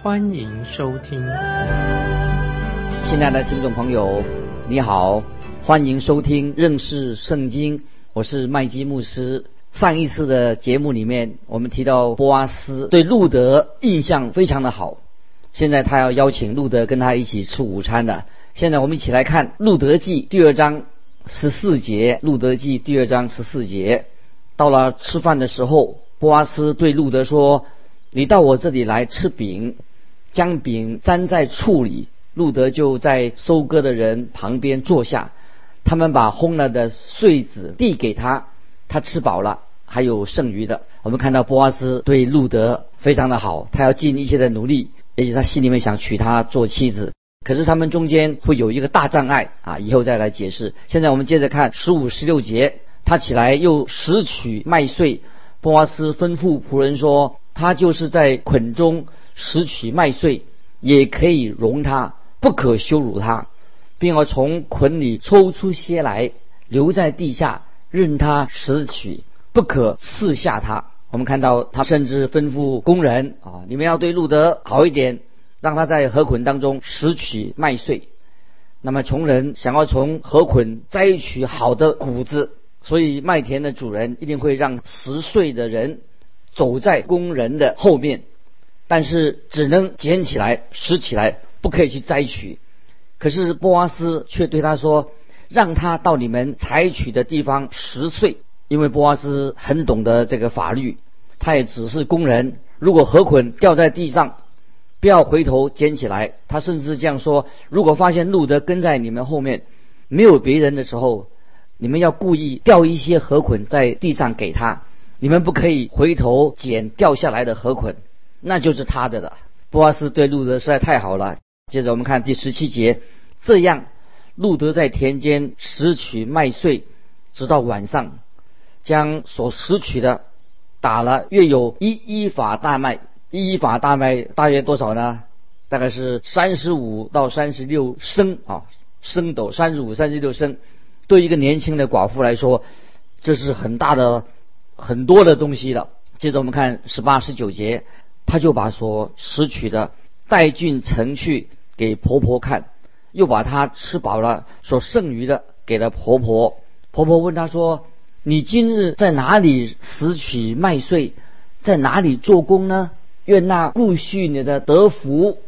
欢迎收听。亲爱的听众朋友，你好，欢迎收听认识圣经，我是麦基牧师。上一次的节目里面，我们提到波阿斯对路德印象非常的好，现在他要邀请路德跟他一起吃午餐的。现在我们一起来看《路德记》第二章十四节，《路德记》第二章十四节，到了吃饭的时候，波阿斯对路德说：“你到我这里来吃饼，将饼粘在醋里。”路德就在收割的人旁边坐下，他们把烘了的穗子递给他。他吃饱了，还有剩余的。我们看到波阿斯对路德非常的好，他要尽一切的努力，而且他心里面想娶她做妻子。可是他们中间会有一个大障碍啊，以后再来解释。现在我们接着看十五、十六节，他起来又拾取麦穗。波阿斯吩咐仆人说：“他就是在捆中拾取麦穗，也可以容他，不可羞辱他，并要从捆里抽出些来，留在地下。”任他拾取，不可刺下他。我们看到他甚至吩咐工人啊，你们要对路德好一点，让他在河捆当中拾取麦穗。那么穷人想要从河捆摘取好的谷子，所以麦田的主人一定会让拾穗的人走在工人的后面，但是只能捡起来拾起来，不可以去摘取。可是波阿斯却对他说。让他到你们采取的地方拾穗，因为波阿斯很懂得这个法律，他也只是工人。如果河捆掉在地上，不要回头捡起来。他甚至这样说：如果发现路德跟在你们后面，没有别人的时候，你们要故意掉一些河捆在地上给他。你们不可以回头捡掉下来的河捆，那就是他的了。波阿斯对路德实在太好了。接着我们看第十七节，这样。路德在田间拾取麦穗，直到晚上，将所拾取的打了，约有一一法大麦。一一法大麦大约多少呢？大概是三十五到三十六升啊，升斗三十五、三十六升。对一个年轻的寡妇来说，这是很大的、很多的东西了。接着我们看十八、十九节，他就把所拾取的带进城去给婆婆看。又把他吃饱了所剩余的给了婆婆。婆婆问他说：“你今日在哪里拾取麦穗，在哪里做工呢？愿那顾恤你的得福。”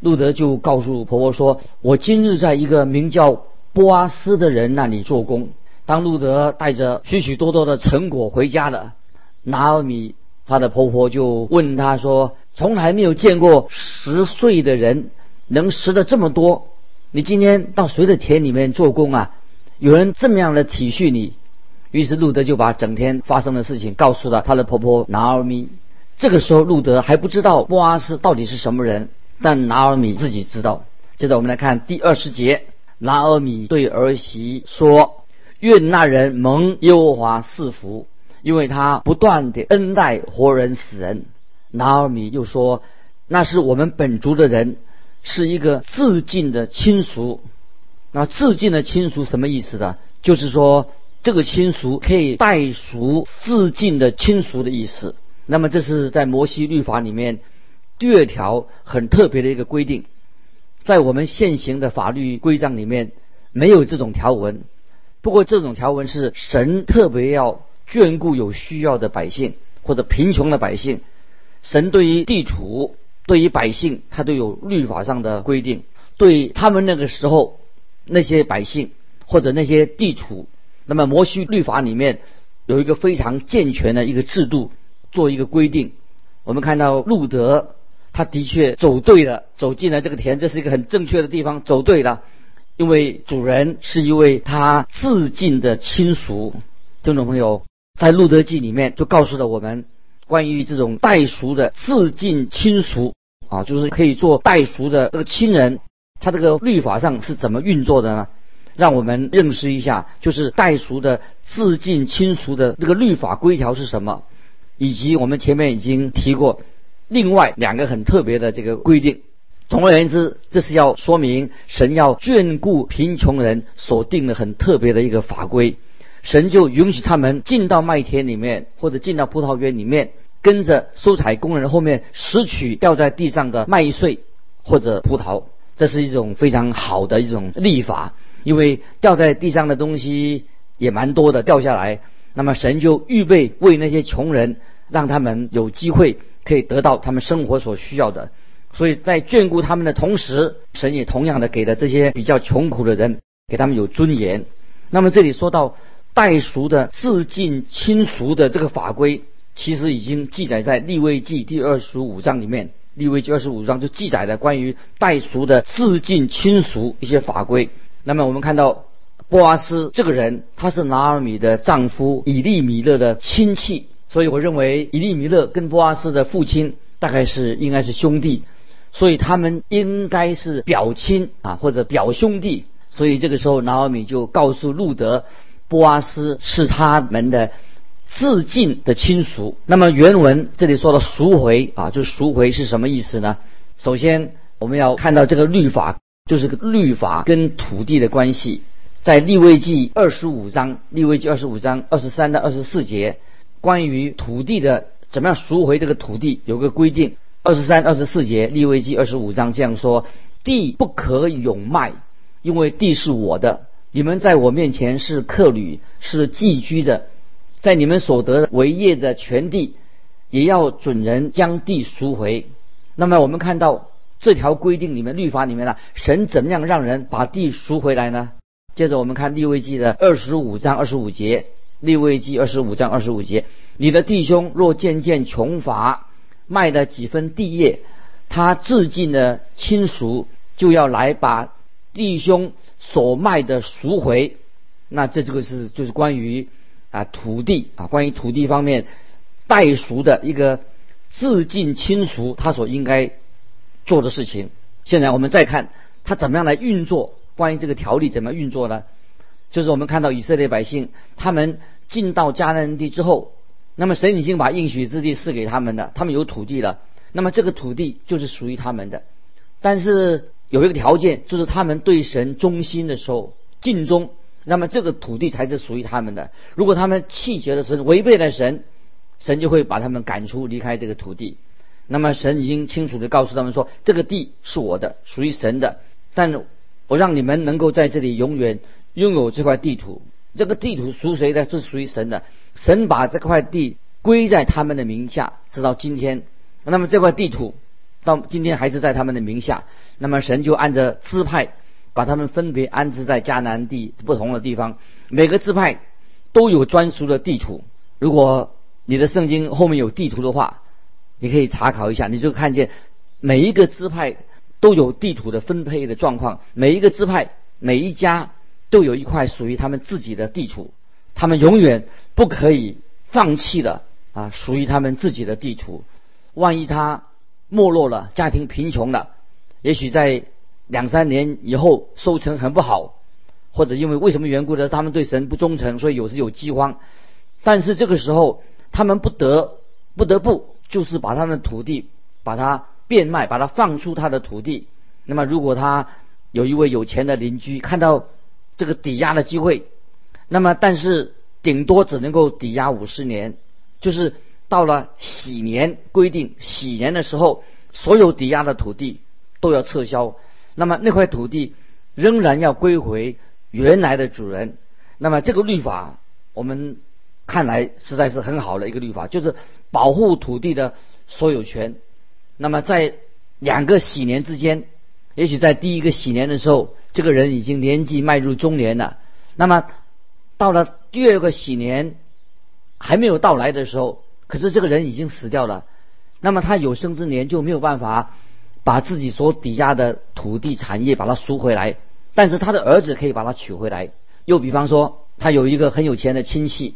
路德就告诉婆婆说：“我今日在一个名叫波阿斯的人那里做工。”当路德带着许许多多的成果回家了，拿尔米她的婆婆就问她说：“从来没有见过十岁的人能拾的这么多。”你今天到谁的田里面做工啊？有人这么样的体恤你，于是路德就把整天发生的事情告诉了她的婆婆拿尔米。这个时候，路德还不知道莫阿斯到底是什么人，但拿尔米自己知道。接着我们来看第二十节，拿尔米对儿媳说：“愿那人蒙耶和华赐福，因为他不断的恩待活人死人。”拿尔米又说：“那是我们本族的人。”是一个自尽的亲属，那自尽的亲属什么意思呢？就是说这个亲属可以代赎自尽的亲属的意思。那么这是在摩西律法里面第二条很特别的一个规定，在我们现行的法律规章里面没有这种条文。不过这种条文是神特别要眷顾有需要的百姓或者贫穷的百姓，神对于地处。对于百姓，他都有律法上的规定。对他们那个时候那些百姓或者那些地处，那么摩西律法里面有一个非常健全的一个制度，做一个规定。我们看到路德，他的确走对了，走进了这个田，这是一个很正确的地方，走对了。因为主人是一位他自尽的亲属。听众朋友，在路德记里面就告诉了我们。关于这种代赎的自尽亲属啊，就是可以做代赎的这个亲人，他这个律法上是怎么运作的呢？让我们认识一下，就是代赎的自尽亲属的这个律法规条是什么，以及我们前面已经提过另外两个很特别的这个规定。总而言之，这是要说明神要眷顾贫穷人所定的很特别的一个法规。神就允许他们进到麦田里面，或者进到葡萄园里面，跟着收采工人后面拾取掉在地上的麦穗或者葡萄。这是一种非常好的一种立法。因为掉在地上的东西也蛮多的，掉下来，那么神就预备为那些穷人，让他们有机会可以得到他们生活所需要的。所以在眷顾他们的同时，神也同样的给了这些比较穷苦的人，给他们有尊严。那么这里说到代赎的自尽亲属的这个法规，其实已经记载在立位记第二十五章里面。立位记二十五章就记载了关于代赎的自尽亲属一些法规。那么我们看到波阿斯这个人，他是拿尔米的丈夫以利米勒的亲戚，所以我认为以利米勒跟波阿斯的父亲大概是应该是兄弟，所以他们应该是表亲啊或者表兄弟，所以这个时候拿尔米就告诉路德，波阿斯是他们的自尽的亲属。那么原文这里说的赎回啊，就赎回是什么意思呢？首先我们要看到这个律法。就是个律法跟土地的关系，在立位记二十五章，立位记二十五章二十三到二十四节，关于土地的怎么样赎回这个土地有个规定。二十三、二十四节，立位记二十五章这样说：地不可永卖，因为地是我的，你们在我面前是客旅，是寄居的，在你们所得为业的全地，也要准人将地赎回。那么我们看到。这条规定里面，律法里面呢，神怎么样让人把地赎回来呢？接着我们看利未记的二十五章二十五节，利未记二十五章二十五节，你的弟兄若渐渐穷乏，卖了几分地业，他至近的亲属就要来把弟兄所卖的赎回。那这这个是就是关于啊土地啊，关于土地方面代赎的一个自尽亲属他所应该。做的事情，现在我们再看他怎么样来运作。关于这个条例怎么运作呢？就是我们看到以色列百姓他们进到迦南地之后，那么神已经把应许之地赐给他们了，他们有土地了。那么这个土地就是属于他们的，但是有一个条件，就是他们对神忠心的时候尽忠，那么这个土地才是属于他们的。如果他们弃绝了神，违背了神，神就会把他们赶出离开这个土地。那么神已经清楚地告诉他们说，这个地是我的，属于神的。但我让你们能够在这里永远拥有这块地图。这个地图属谁的？是属于神的。神把这块地归在他们的名下，直到今天。那么这块地图到今天还是在他们的名下。那么神就按着支派把他们分别安置在迦南地不同的地方。每个支派都有专属的地图。如果你的圣经后面有地图的话，你可以查考一下，你就看见每一个支派都有地图的分配的状况，每一个支派每一家都有一块属于他们自己的地图，他们永远不可以放弃的啊，属于他们自己的地图。万一他没落了，家庭贫穷了，也许在两三年以后收成很不好，或者因为为什么缘故呢？他们对神不忠诚，所以有时有饥荒。但是这个时候，他们不得不得不。就是把他们的土地，把它变卖，把它放出他的土地。那么，如果他有一位有钱的邻居看到这个抵押的机会，那么但是顶多只能够抵押五十年，就是到了喜年规定喜年的时候，所有抵押的土地都要撤销。那么那块土地仍然要归回原来的主人。那么这个律法，我们。看来实在是很好的一个律法，就是保护土地的所有权。那么在两个喜年之间，也许在第一个喜年的时候，这个人已经年纪迈入中年了。那么到了第二个喜年还没有到来的时候，可是这个人已经死掉了。那么他有生之年就没有办法把自己所抵押的土地产业把它赎回来，但是他的儿子可以把它取回来。又比方说，他有一个很有钱的亲戚。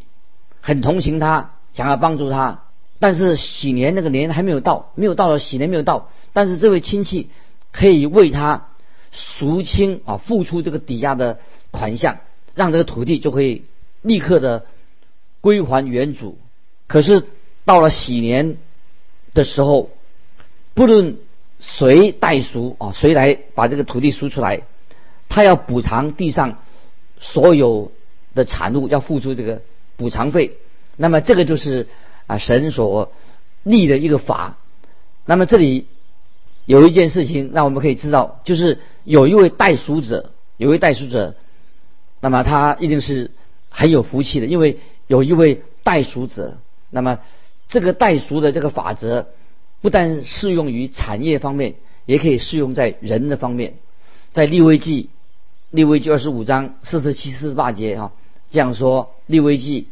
很同情他，想要帮助他，但是喜年那个年还没有到，没有到了喜年没有到，但是这位亲戚可以为他赎清啊，付出这个抵押的款项，让这个土地就可以立刻的归还原主。可是到了喜年的时候，不论谁代赎啊，谁来把这个土地赎出来，他要补偿地上所有的产物，要付出这个补偿费。那么这个就是啊神所立的一个法。那么这里有一件事情，让我们可以知道，就是有一位代赎者，有一位代赎者，那么他一定是很有福气的，因为有一位代赎者。那么，这个代赎的这个法则，不但适用于产业方面，也可以适用在人的方面。在利未记，利未记二十五章四十七、四十八节哈，这样说：利未记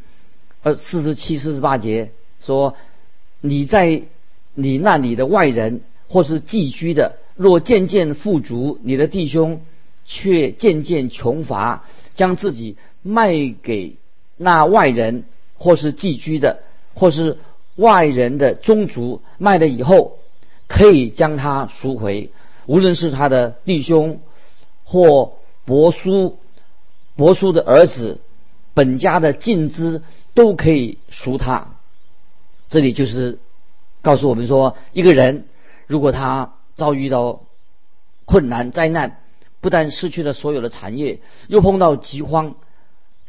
呃四十七、四十八节说，你在你那里的外人或是寄居的，若渐渐富足，你的弟兄却渐渐穷乏，将自己卖给那外人或是寄居的。或是外人的宗族卖了以后，可以将他赎回。无论是他的弟兄或伯叔、伯叔的儿子，本家的尽资都可以赎他。这里就是告诉我们说，一个人如果他遭遇到困难灾难，不但失去了所有的产业，又碰到饥荒，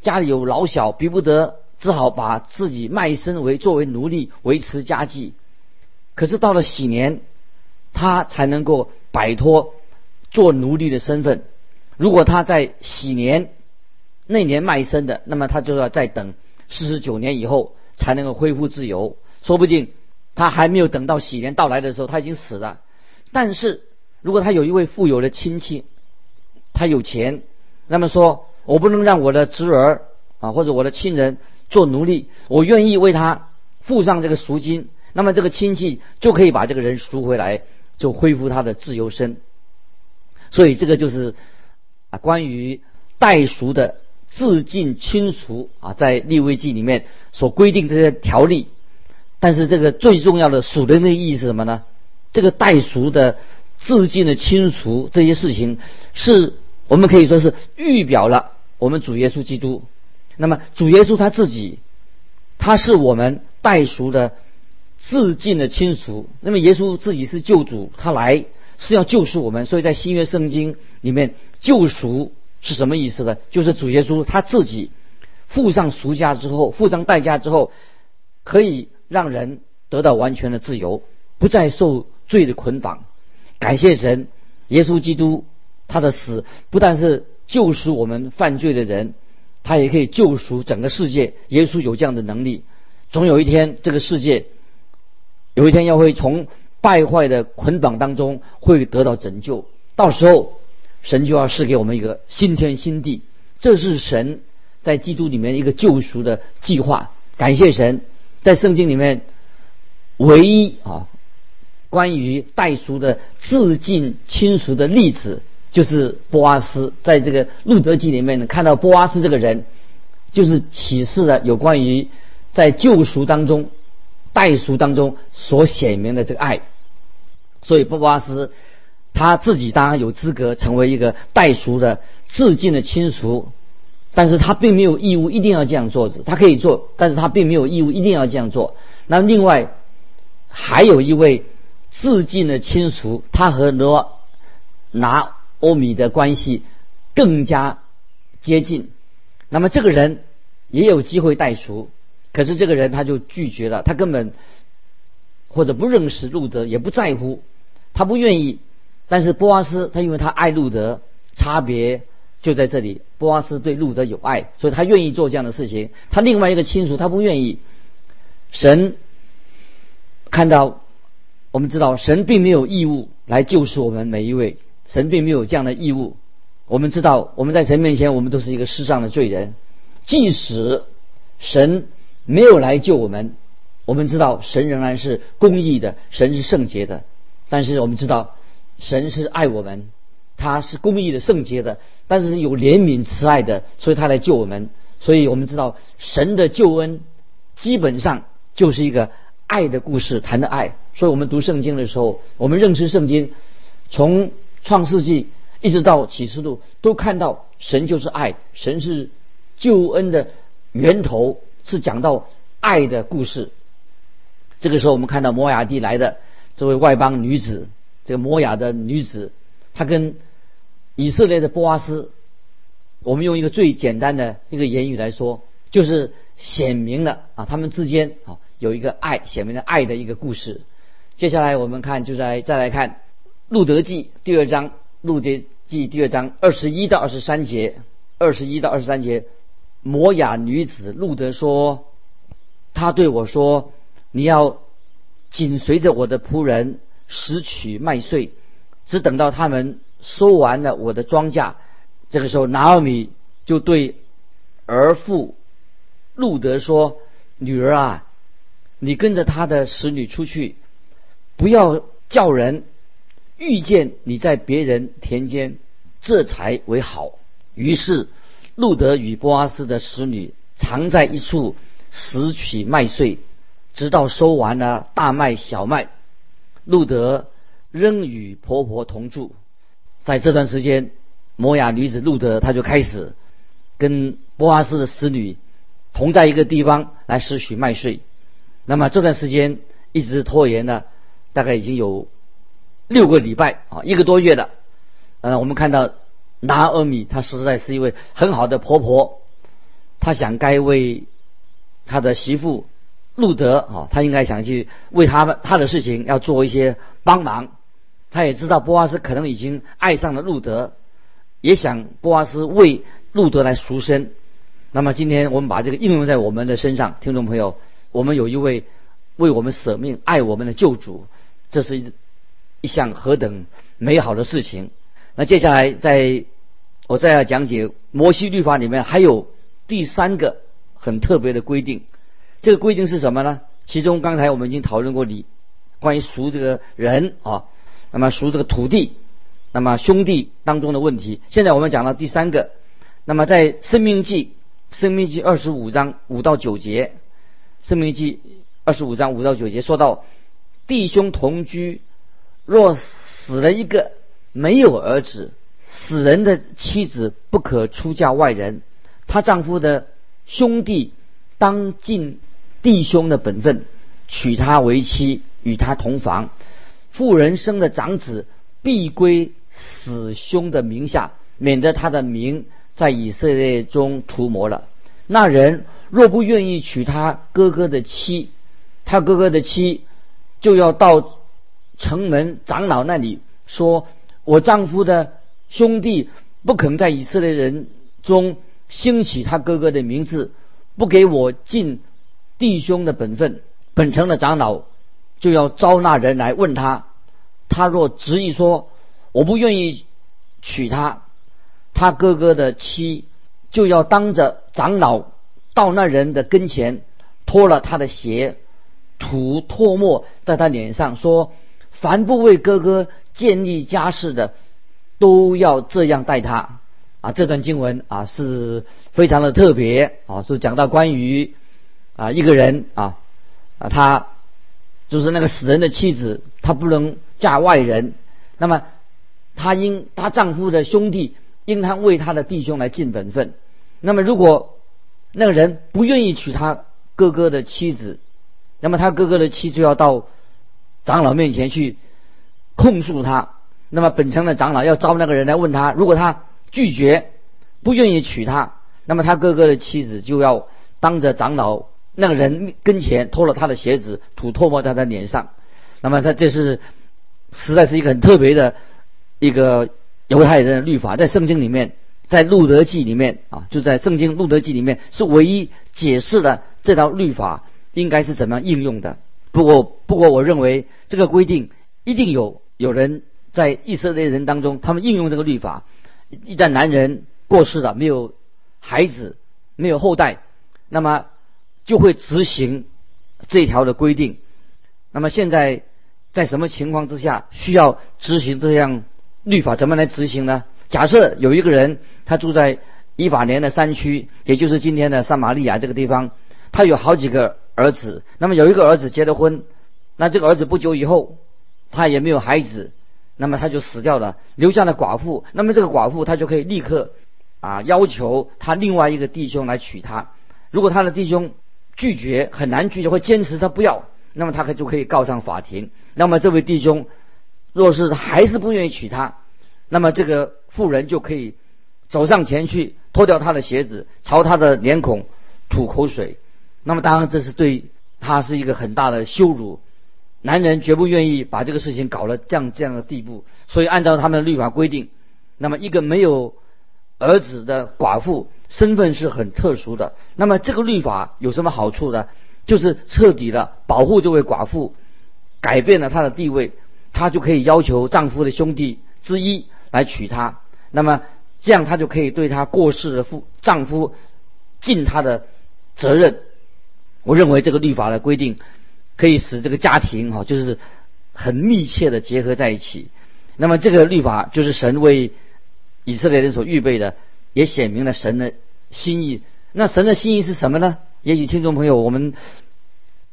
家里有老小，逼不得。只好把自己卖身为作为奴隶维持家计，可是到了喜年，他才能够摆脱做奴隶的身份。如果他在喜年那年卖身的，那么他就要再等四十九年以后才能够恢复自由。说不定他还没有等到喜年到来的时候，他已经死了。但是如果他有一位富有的亲戚，他有钱，那么说我不能让我的侄儿啊或者我的亲人。做奴隶，我愿意为他付上这个赎金，那么这个亲戚就可以把这个人赎回来，就恢复他的自由身。所以这个就是啊，关于代赎的自尽亲属啊，在立位记里面所规定这些条例。但是这个最重要的属灵的意义是什么呢？这个代赎的自尽的亲属这些事情，是我们可以说是预表了我们主耶稣基督。那么主耶稣他自己，他是我们代赎的自尽的亲属。那么耶稣自己是救主，他来是要救赎我们。所以在新约圣经里面，救赎是什么意思呢？就是主耶稣他自己付上赎价之后，付上代价之后，可以让人得到完全的自由，不再受罪的捆绑。感谢神，耶稣基督他的死不但是救赎我们犯罪的人。他也可以救赎整个世界，耶稣有这样的能力。总有一天，这个世界有一天要会从败坏的捆绑当中会得到拯救。到时候，神就要赐给我们一个新天新地。这是神在基督里面一个救赎的计划。感谢神，在圣经里面唯一啊关于代赎的自尽亲属的例子。就是波阿斯，在这个路德记里面呢，看到波阿斯这个人，就是启示了有关于在救赎当中、代赎当中所显明的这个爱。所以波阿斯他自己当然有资格成为一个代赎的致敬的亲属，但是他并没有义务一定要这样做他可以做，但是他并没有义务一定要这样做。那另外还有一位致敬的亲属，他和罗拿。欧米的关系更加接近，那么这个人也有机会代赎，可是这个人他就拒绝了，他根本或者不认识路德，也不在乎，他不愿意。但是波阿斯他因为他爱路德，差别就在这里。波阿斯对路德有爱，所以他愿意做这样的事情。他另外一个亲属他不愿意。神看到，我们知道神并没有义务来救赎我们每一位。神并没有这样的义务。我们知道，我们在神面前，我们都是一个世上的罪人。即使神没有来救我们，我们知道神仍然是公义的，神是圣洁的。但是我们知道，神是爱我们，他是公义的、圣洁的，但是有怜悯、慈爱的，所以他来救我们。所以我们知道，神的救恩基本上就是一个爱的故事，谈的爱。所以我们读圣经的时候，我们认识圣经，从创世纪一直到启示录，都看到神就是爱，神是救恩的源头，是讲到爱的故事。这个时候，我们看到摩亚地来的这位外邦女子，这个摩亚的女子，她跟以色列的波阿斯，我们用一个最简单的一个言语来说，就是显明了啊，他们之间啊有一个爱，显明了爱的一个故事。接下来我们看，就在再来看路德记第二章，路德记第二章二十一到二十三节，二十一到二十三节，摩雅女子路德说，他对我说。你要紧随着我的仆人拾取麦穗，只等到他们收完了我的庄稼。这个时候，拿奥米就对儿妇路德说：“女儿啊，你跟着他的使女出去，不要叫人遇见你在别人田间，这才为好。”于是，路德与波阿斯的使女藏在一处拾取麦穗。直到收完了大麦、小麦，路德仍与婆婆同住。在这段时间，摩雅女子路德，她就开始跟波阿斯的使女同在一个地方来拾取麦穗。那么这段时间一直拖延了，大概已经有六个礼拜啊，一个多月了。呃，我们看到拿阿米，她实在是一位很好的婆婆，她想该为她的媳妇。路德啊，他应该想去为他们他的事情要做一些帮忙。他也知道波阿斯可能已经爱上了路德，也想波阿斯为路德来赎身。那么今天我们把这个应用在我们的身上，听众朋友，我们有一位为我们舍命爱我们的救主，这是一项何等美好的事情。那接下来在我再要讲解摩西律法里面还有第三个很特别的规定。这个规定是什么呢？其中刚才我们已经讨论过你关于赎这个人啊，那么赎这个土地，那么兄弟当中的问题。现在我们讲到第三个，那么在《生命记》《生命记》二十五章五到九节，《生命记》二十五章五到九节说到，弟兄同居，若死了一个没有儿子，死人的妻子不可出嫁外人，她丈夫的兄弟当尽。弟兄的本分，娶她为妻，与她同房。妇人生的长子必归死兄的名下，免得他的名在以色列中涂抹了。那人若不愿意娶他哥哥的妻，他哥哥的妻就要到城门长老那里说：“我丈夫的兄弟不肯在以色列人中兴起他哥哥的名字，不给我尽。”弟兄的本分，本城的长老就要招纳人来问他，他若执意说我不愿意娶她，他哥哥的妻就要当着长老到那人的跟前，脱了他的鞋，吐唾沫在他脸上，说：凡不为哥哥建立家室的，都要这样待他。啊，这段经文啊是非常的特别啊，是讲到关于。啊，一个人啊，啊，他就是那个死人的妻子，她不能嫁外人。那么，她应她丈夫的兄弟应当为她的弟兄来尽本分。那么，如果那个人不愿意娶他哥哥的妻子，那么他哥哥的妻就要到长老面前去控诉他。那么，本城的长老要招那个人来问他，如果他拒绝不愿意娶她，那么他哥哥的妻子就要当着长老。那个人跟前脱了他的鞋子，吐唾沫在他脸上。那么他这是实在是一个很特别的一个犹太人的律法，在圣经里面，在路德记里面啊，就在圣经路德记里面是唯一解释了这条律法应该是怎么样应用的。不过，不过我认为这个规定一定有有人在以色列人当中，他们应用这个律法。一旦男人过世了，没有孩子，没有后代，那么。就会执行这条的规定。那么现在在什么情况之下需要执行这样律法？怎么来执行呢？假设有一个人他住在以法莲的山区，也就是今天的撒玛利亚这个地方，他有好几个儿子。那么有一个儿子结了婚，那这个儿子不久以后，他也没有孩子，那么他就死掉了，留下了寡妇。那么这个寡妇他就可以立刻啊要求他另外一个弟兄来娶她。如果他的弟兄拒绝，很难拒绝，会坚持他不要，那么他可就可以告上法庭。那么这位弟兄若是还是不愿意娶她，那么这个妇人就可以走上前去，脱掉他的鞋子，朝他的脸孔吐口水。那么当然这是对他是一个很大的羞辱。男人绝不愿意把这个事情搞了这样这样的地步。所以按照他们的律法规定，那么一个没有儿子的寡妇。身份是很特殊的。那么这个律法有什么好处呢？就是彻底的保护这位寡妇，改变了她的地位，她就可以要求丈夫的兄弟之一来娶她。那么这样她就可以对她过世的夫丈夫尽她的责任。我认为这个律法的规定可以使这个家庭哈，就是很密切的结合在一起。那么这个律法就是神为以色列人所预备的。也显明了神的心意。那神的心意是什么呢？也许听众朋友我们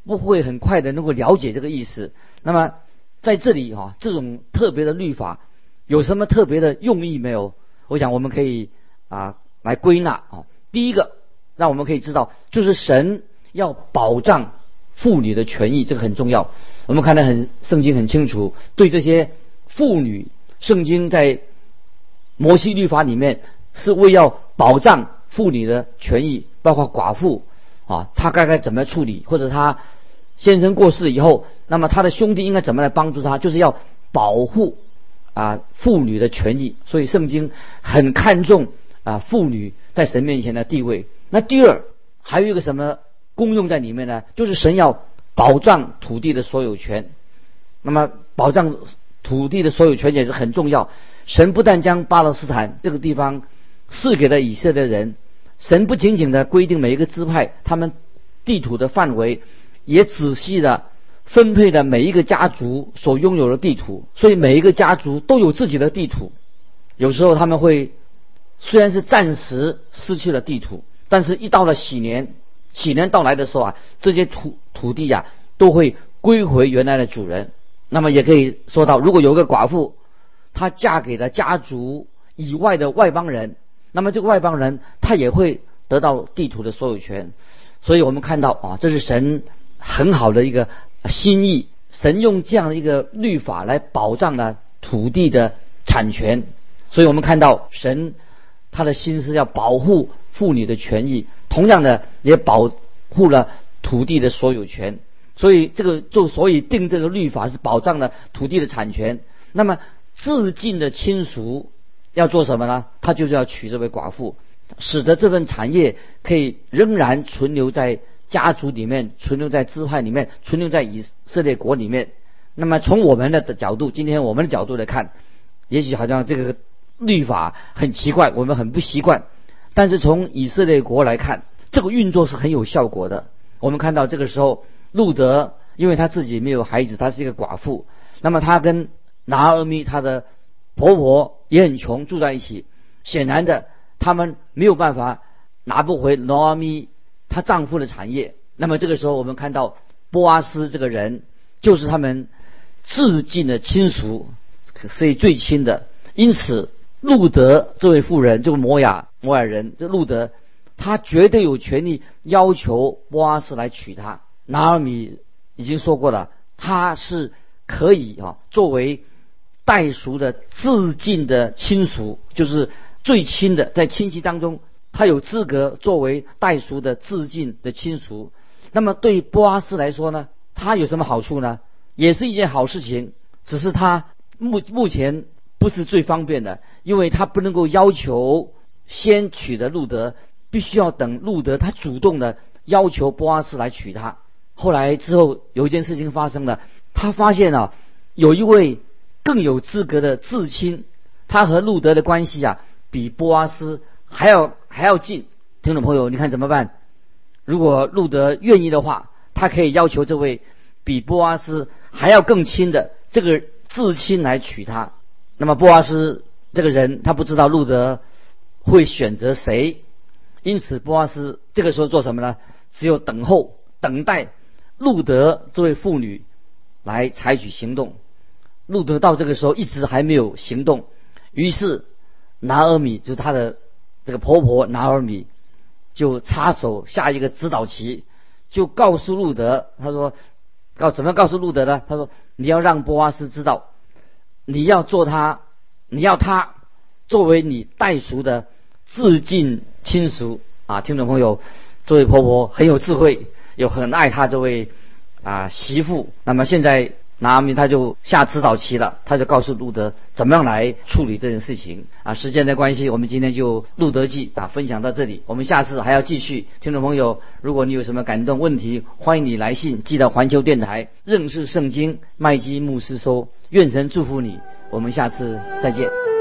不会很快的能够了解这个意思。那么在这里哈，这种特别的律法有什么特别的用意没有？我想我们可以啊来归纳啊。第一个，让我们可以知道，就是神要保障妇女的权益，这个很重要。我们看得很圣经很清楚，对这些妇女，圣经在摩西律法里面。是为要保障妇女的权益，包括寡妇啊，她该该怎么处理，或者她先生过世以后，那么她的兄弟应该怎么来帮助她，就是要保护啊妇女的权益。所以圣经很看重啊妇女在神面前的地位。那第二还有一个什么功用在里面呢？就是神要保障土地的所有权。那么保障土地的所有权也是很重要。神不但将巴勒斯坦这个地方。赐给了以色列人，神不仅仅的规定每一个支派他们地土的范围，也仔细的分配了每一个家族所拥有的地土，所以每一个家族都有自己的地土。有时候他们会虽然是暂时失去了地土，但是一到了喜年，喜年到来的时候啊，这些土土地呀都会归回原来的主人。那么也可以说到，如果有一个寡妇，她嫁给了家族以外的外邦人。那么这个外邦人他也会得到地图的所有权，所以我们看到啊，这是神很好的一个心意，神用这样的一个律法来保障了土地的产权，所以我们看到神他的心思要保护妇女的权益，同样的也保护了土地的所有权，所以这个就所以定这个律法是保障了土地的产权。那么自尽的亲属。要做什么呢？他就是要娶这位寡妇，使得这份产业可以仍然存留在家族里面，存留在支派里面，存留在以色列国里面。那么从我们的角度，今天我们的角度来看，也许好像这个律法很奇怪，我们很不习惯。但是从以色列国来看，这个运作是很有效果的。我们看到这个时候，路德因为他自己没有孩子，他是一个寡妇，那么他跟拿阿米他的。婆婆也很穷，住在一起。显然的，他们没有办法拿不回罗阿咪她丈夫的产业。那么这个时候，我们看到波阿斯这个人，就是他们至近的亲属，所以最亲的。因此，路德这位妇人，这个摩亚摩尔人，这路德，他绝对有权利要求波阿斯来娶她。拿尔米已经说过了，他是可以啊，作为。代赎的自尽的亲属，就是最亲的，在亲戚当中，他有资格作为代赎的自尽的亲属。那么对波阿斯来说呢，他有什么好处呢？也是一件好事情，只是他目目前不是最方便的，因为他不能够要求先娶的路德，必须要等路德他主动的要求波阿斯来娶她。后来之后有一件事情发生了，他发现啊，有一位。更有资格的至亲，他和路德的关系啊，比波阿斯还要还要近。听众朋友，你看怎么办？如果路德愿意的话，他可以要求这位比波阿斯还要更亲的这个至亲来娶她。那么波阿斯这个人，他不知道路德会选择谁，因此波阿斯这个时候做什么呢？只有等候，等待路德这位妇女来采取行动。路德到这个时候一直还没有行动，于是拿尔米就是他的这个婆婆拿尔米就插手下一个指导棋，就告诉路德，他说告怎么告诉路德呢？他说你要让波阿斯知道，你要做他，你要他作为你代赎的致敬亲属啊！听众朋友，这位婆婆很有智慧，又很爱她这位啊媳妇。那么现在。拿阿米他就下指导棋了，他就告诉路德怎么样来处理这件事情啊。时间的关系，我们今天就《路德记》啊分享到这里，我们下次还要继续。听众朋友，如果你有什么感动问题，欢迎你来信寄到环球电台认识圣经麦基牧师收。愿神祝福你，我们下次再见。